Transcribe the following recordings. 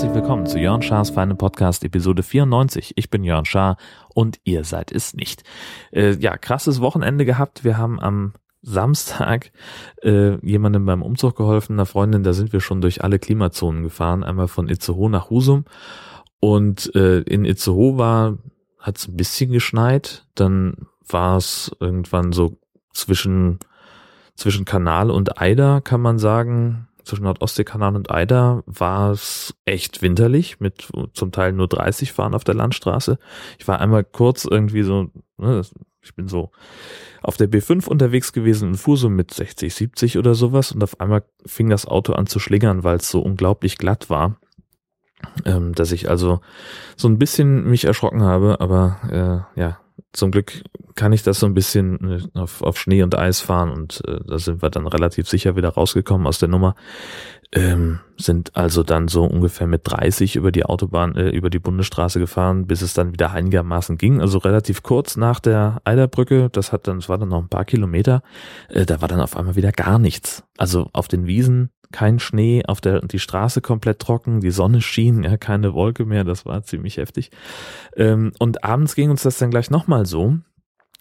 herzlich willkommen zu Jörn Schars Feine Podcast Episode 94. Ich bin Jörn Schaar und ihr seid es nicht. Äh, ja, krasses Wochenende gehabt. Wir haben am Samstag äh, jemandem beim Umzug geholfen, einer Freundin, da sind wir schon durch alle Klimazonen gefahren, einmal von Itzehoe nach Husum und äh, in Itzehoe war, hat es ein bisschen geschneit, dann war es irgendwann so zwischen zwischen Kanal und Eider, kann man sagen, zwischen Nordostseekanal und Eider war es echt winterlich mit zum Teil nur 30 fahren auf der Landstraße. Ich war einmal kurz irgendwie so, ne, ich bin so auf der B5 unterwegs gewesen und fuhr so mit 60, 70 oder sowas. Und auf einmal fing das Auto an zu schlingern, weil es so unglaublich glatt war, ähm, dass ich also so ein bisschen mich erschrocken habe, aber äh, ja, zum Glück kann ich das so ein bisschen äh, auf, auf Schnee und Eis fahren und äh, da sind wir dann relativ sicher wieder rausgekommen aus der Nummer. Ähm, sind also dann so ungefähr mit 30 über die Autobahn, äh, über die Bundesstraße gefahren, bis es dann wieder einigermaßen ging. Also relativ kurz nach der Eiderbrücke, das hat dann, es war dann noch ein paar Kilometer, äh, da war dann auf einmal wieder gar nichts. Also auf den Wiesen kein Schnee, auf der die Straße komplett trocken, die Sonne schien, ja, keine Wolke mehr, das war ziemlich heftig. Ähm, und abends ging uns das dann gleich nochmal so.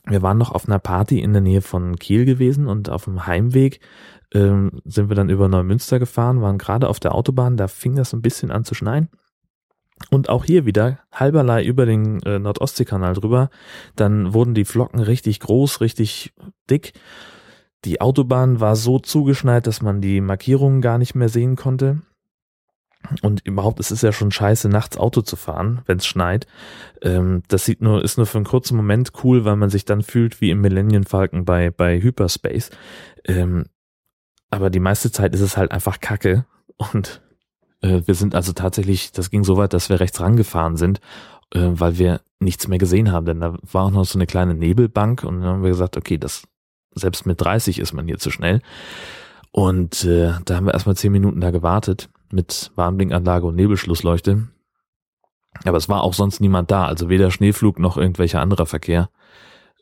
Wir waren noch auf einer Party in der Nähe von Kiel gewesen und auf dem Heimweg ähm, sind wir dann über Neumünster gefahren, waren gerade auf der Autobahn, da fing das ein bisschen an zu schneien. Und auch hier wieder halberlei über den äh, Nordostseekanal drüber. Dann wurden die Flocken richtig groß, richtig dick. Die Autobahn war so zugeschneit, dass man die Markierungen gar nicht mehr sehen konnte. Und überhaupt, es ist ja schon scheiße, nachts Auto zu fahren, wenn es schneit. Ähm, das sieht nur, ist nur für einen kurzen Moment cool, weil man sich dann fühlt wie im Millennium Falcon bei, bei Hyperspace. Ähm, aber die meiste Zeit ist es halt einfach Kacke. Und äh, wir sind also tatsächlich, das ging so weit, dass wir rechts rangefahren sind, äh, weil wir nichts mehr gesehen haben. Denn da war auch noch so eine kleine Nebelbank und dann haben wir gesagt, okay, das selbst mit 30 ist man hier zu schnell. Und äh, da haben wir erstmal zehn Minuten da gewartet mit Warnblinkanlage und Nebelschlussleuchte. Aber es war auch sonst niemand da, also weder Schneeflug noch irgendwelcher anderer Verkehr,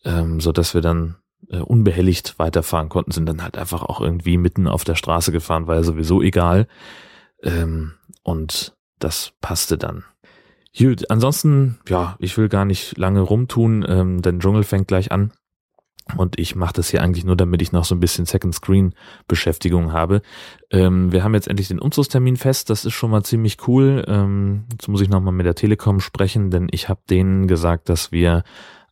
ähm, so wir dann äh, unbehelligt weiterfahren konnten, sind dann halt einfach auch irgendwie mitten auf der Straße gefahren, war ja sowieso egal. Ähm, und das passte dann. Gut, ansonsten, ja, ich will gar nicht lange rumtun, ähm, denn Dschungel fängt gleich an. Und ich mache das hier eigentlich nur, damit ich noch so ein bisschen Second Screen Beschäftigung habe. Ähm, wir haben jetzt endlich den Umzugstermin fest. Das ist schon mal ziemlich cool. Ähm, jetzt muss ich nochmal mit der Telekom sprechen, denn ich habe denen gesagt, dass wir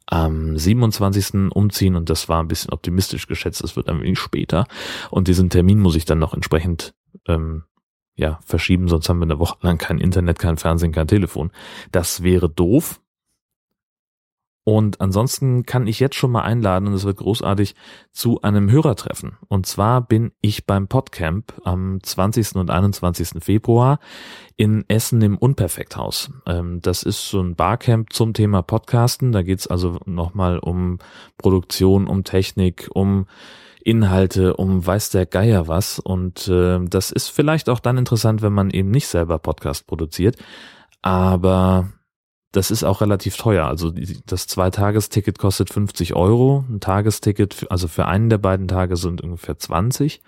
am 27. umziehen und das war ein bisschen optimistisch geschätzt. Es wird ein wenig später. Und diesen Termin muss ich dann noch entsprechend ähm, ja, verschieben, sonst haben wir eine Woche lang kein Internet, kein Fernsehen, kein Telefon. Das wäre doof. Und ansonsten kann ich jetzt schon mal einladen, und es wird großartig, zu einem Hörertreffen. Und zwar bin ich beim Podcamp am 20. und 21. Februar in Essen im Unperfekthaus. Ähm, das ist so ein Barcamp zum Thema Podcasten. Da geht's also nochmal um Produktion, um Technik, um Inhalte, um weiß der Geier was. Und äh, das ist vielleicht auch dann interessant, wenn man eben nicht selber Podcast produziert. Aber das ist auch relativ teuer. Also das Zweitagesticket kostet 50 Euro. Ein Tagesticket, also für einen der beiden Tage sind ungefähr 20.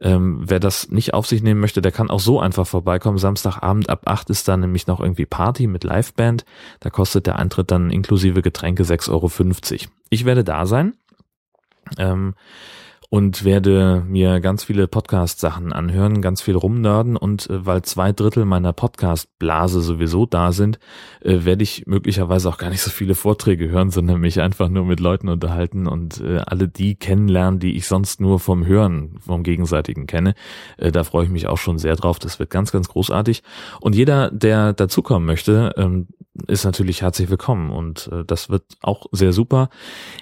Ähm, wer das nicht auf sich nehmen möchte, der kann auch so einfach vorbeikommen. Samstagabend ab 8 ist dann nämlich noch irgendwie Party mit Liveband. Da kostet der Eintritt dann inklusive Getränke 6,50 Euro. Ich werde da sein. Ähm, und werde mir ganz viele Podcast-Sachen anhören, ganz viel rumnörden und äh, weil zwei Drittel meiner Podcast-Blase sowieso da sind, äh, werde ich möglicherweise auch gar nicht so viele Vorträge hören, sondern mich einfach nur mit Leuten unterhalten und äh, alle die kennenlernen, die ich sonst nur vom Hören, vom Gegenseitigen kenne. Äh, da freue ich mich auch schon sehr drauf. Das wird ganz, ganz großartig. Und jeder, der dazukommen möchte, ähm, ist natürlich herzlich willkommen und äh, das wird auch sehr super.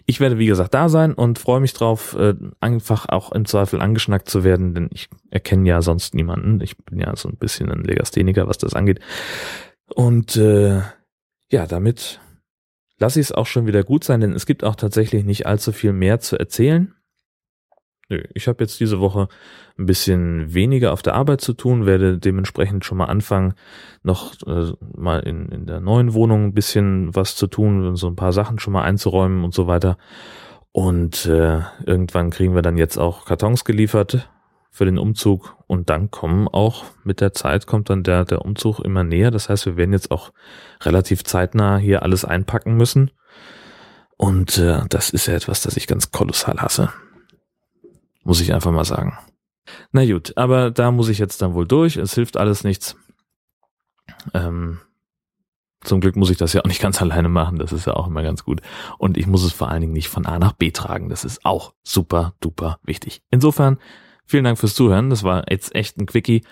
Ich werde, wie gesagt, da sein und freue mich drauf, äh, einfach auch im Zweifel angeschnackt zu werden, denn ich erkenne ja sonst niemanden. Ich bin ja so ein bisschen ein Legastheniker, was das angeht. Und äh, ja, damit lasse ich es auch schon wieder gut sein, denn es gibt auch tatsächlich nicht allzu viel mehr zu erzählen. Nö, ich habe jetzt diese Woche ein bisschen weniger auf der Arbeit zu tun, werde dementsprechend schon mal anfangen, noch äh, mal in, in der neuen Wohnung ein bisschen was zu tun so ein paar Sachen schon mal einzuräumen und so weiter. Und äh, irgendwann kriegen wir dann jetzt auch Kartons geliefert für den Umzug und dann kommen auch mit der Zeit kommt dann der, der Umzug immer näher. Das heißt, wir werden jetzt auch relativ zeitnah hier alles einpacken müssen. Und äh, das ist ja etwas, das ich ganz kolossal hasse. Muss ich einfach mal sagen. Na gut, aber da muss ich jetzt dann wohl durch. Es hilft alles nichts. Ähm, zum Glück muss ich das ja auch nicht ganz alleine machen. Das ist ja auch immer ganz gut. Und ich muss es vor allen Dingen nicht von A nach B tragen. Das ist auch super, duper wichtig. Insofern, vielen Dank fürs Zuhören. Das war jetzt echt ein Quickie.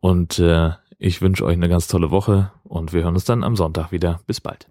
Und äh, ich wünsche euch eine ganz tolle Woche. Und wir hören uns dann am Sonntag wieder. Bis bald.